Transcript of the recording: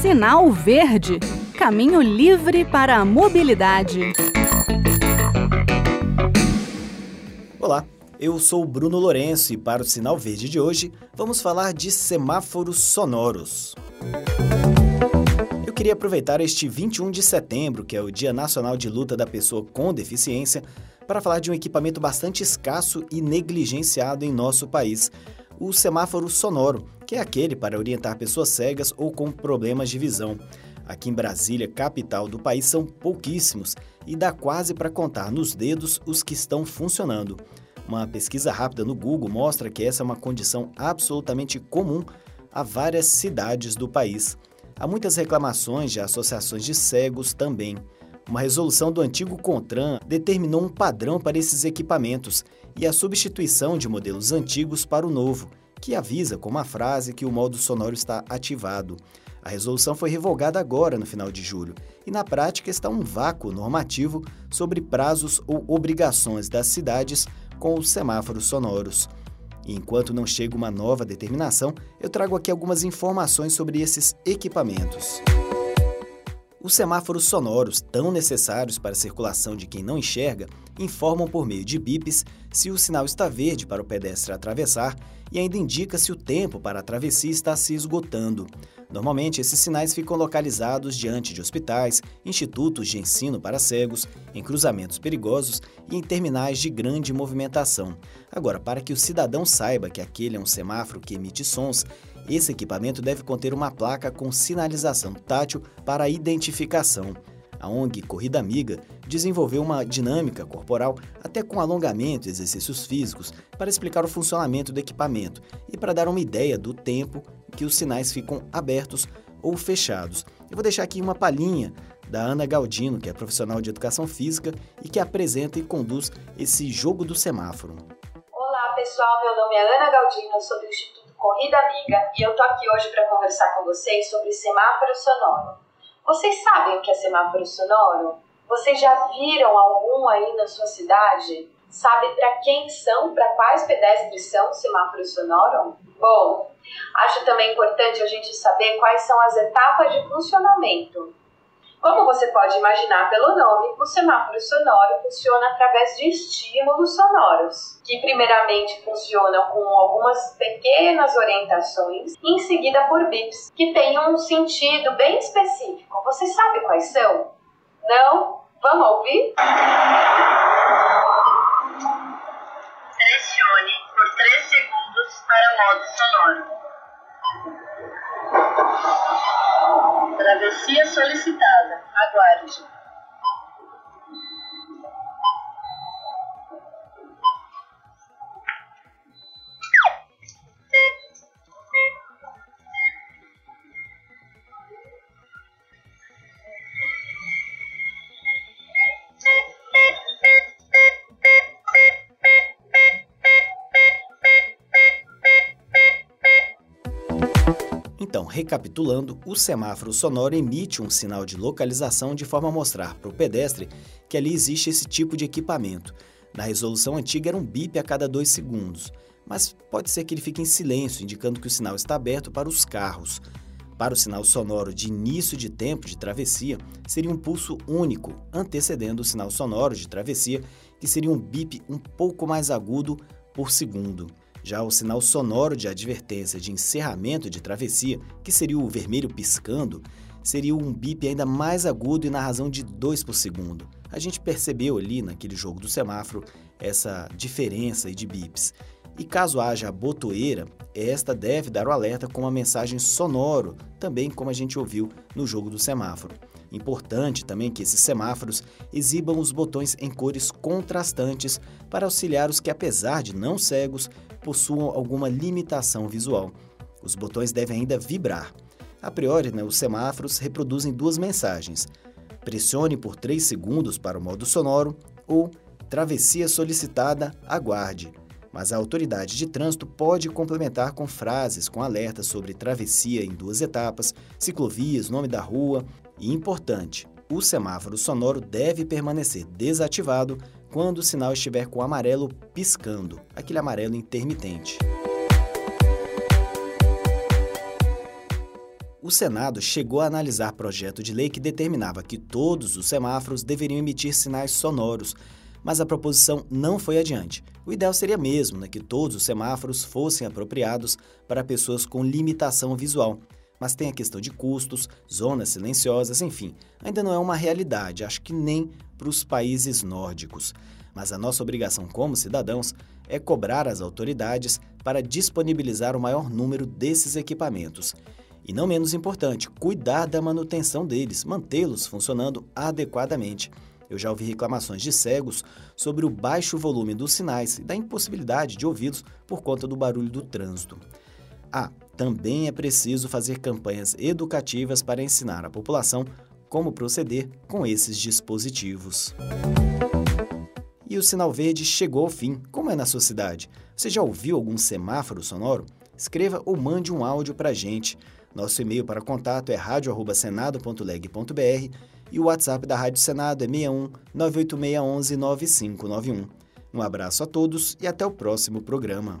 Sinal Verde Caminho livre para a mobilidade. Olá, eu sou Bruno Lourenço e para o Sinal Verde de hoje vamos falar de semáforos sonoros. Eu queria aproveitar este 21 de setembro, que é o Dia Nacional de Luta da Pessoa com Deficiência, para falar de um equipamento bastante escasso e negligenciado em nosso país, o semáforo sonoro, que é aquele para orientar pessoas cegas ou com problemas de visão. Aqui em Brasília, capital do país, são pouquíssimos e dá quase para contar nos dedos os que estão funcionando. Uma pesquisa rápida no Google mostra que essa é uma condição absolutamente comum a várias cidades do país. Há muitas reclamações de associações de cegos também. Uma resolução do antigo CONTRAN determinou um padrão para esses equipamentos e a substituição de modelos antigos para o novo, que avisa com uma frase que o modo sonoro está ativado. A resolução foi revogada agora, no final de julho, e na prática está um vácuo normativo sobre prazos ou obrigações das cidades com os semáforos sonoros. E enquanto não chega uma nova determinação, eu trago aqui algumas informações sobre esses equipamentos. Os semáforos sonoros, tão necessários para a circulação de quem não enxerga, informam por meio de bips se o sinal está verde para o pedestre atravessar e ainda indica se o tempo para a travessia está se esgotando. Normalmente, esses sinais ficam localizados diante de hospitais, institutos de ensino para cegos, em cruzamentos perigosos e em terminais de grande movimentação. Agora, para que o cidadão saiba que aquele é um semáforo que emite sons, esse equipamento deve conter uma placa com sinalização tátil para identificação. A ONG Corrida Amiga desenvolveu uma dinâmica corporal, até com alongamento e exercícios físicos, para explicar o funcionamento do equipamento e para dar uma ideia do tempo que os sinais ficam abertos ou fechados. Eu vou deixar aqui uma palhinha da Ana Galdino, que é profissional de educação física e que apresenta e conduz esse jogo do semáforo. Olá pessoal, meu nome é Ana Galdino, sou do Instituto Corrida Amiga e eu tô aqui hoje para conversar com vocês sobre semáforo sonoro. Vocês sabem o que é semáforo sonoro? Vocês já viram algum aí na sua cidade? Sabe para quem são, para quais pedestres são semáforos sonoros? Bom, acho também importante a gente saber quais são as etapas de funcionamento. Como você pode imaginar pelo nome, o semáforo sonoro funciona através de estímulos sonoros, que primeiramente funcionam com algumas pequenas orientações e em seguida por bips, que têm um sentido bem específico. Você sabe quais são? Não? Vamos ouvir? Selecione por 3 segundos para o modo sonoro. Travessia solicitada. Aguarde. Então, recapitulando, o semáforo sonoro emite um sinal de localização de forma a mostrar para o pedestre que ali existe esse tipo de equipamento. Na resolução antiga era um bip a cada dois segundos, mas pode ser que ele fique em silêncio, indicando que o sinal está aberto para os carros. Para o sinal sonoro de início de tempo de travessia, seria um pulso único, antecedendo o sinal sonoro de travessia, que seria um bip um pouco mais agudo por segundo. Já o sinal sonoro de advertência de encerramento de travessia, que seria o vermelho piscando, seria um bip ainda mais agudo e na razão de 2 por segundo. A gente percebeu ali naquele jogo do semáforo essa diferença de bips. E caso haja a botoeira, esta deve dar o alerta com uma mensagem sonoro, também como a gente ouviu no jogo do semáforo. Importante também que esses semáforos exibam os botões em cores contrastantes para auxiliar os que, apesar de não cegos, possuam alguma limitação visual. Os botões devem ainda vibrar. A priori, né, os semáforos reproduzem duas mensagens: pressione por 3 segundos para o modo sonoro ou travessia solicitada, aguarde. Mas a autoridade de trânsito pode complementar com frases com alertas sobre travessia em duas etapas, ciclovias, nome da rua e, importante, o semáforo sonoro deve permanecer desativado quando o sinal estiver com o amarelo piscando, aquele amarelo intermitente. O Senado chegou a analisar projeto de lei que determinava que todos os semáforos deveriam emitir sinais sonoros, mas a proposição não foi adiante. O ideal seria mesmo né, que todos os semáforos fossem apropriados para pessoas com limitação visual. Mas tem a questão de custos, zonas silenciosas, enfim, ainda não é uma realidade, acho que nem para os países nórdicos. Mas a nossa obrigação como cidadãos é cobrar as autoridades para disponibilizar o maior número desses equipamentos. E não menos importante, cuidar da manutenção deles, mantê-los funcionando adequadamente. Eu já ouvi reclamações de cegos sobre o baixo volume dos sinais e da impossibilidade de ouvi-los por conta do barulho do trânsito. Ah, também é preciso fazer campanhas educativas para ensinar a população como proceder com esses dispositivos. E o sinal verde chegou ao fim. Como é na sua cidade? Você já ouviu algum semáforo sonoro? Escreva ou mande um áudio para a gente. Nosso e-mail para contato é radio@senado.leg.br e o WhatsApp da Rádio Senado é 61 98611 9591. Um abraço a todos e até o próximo programa.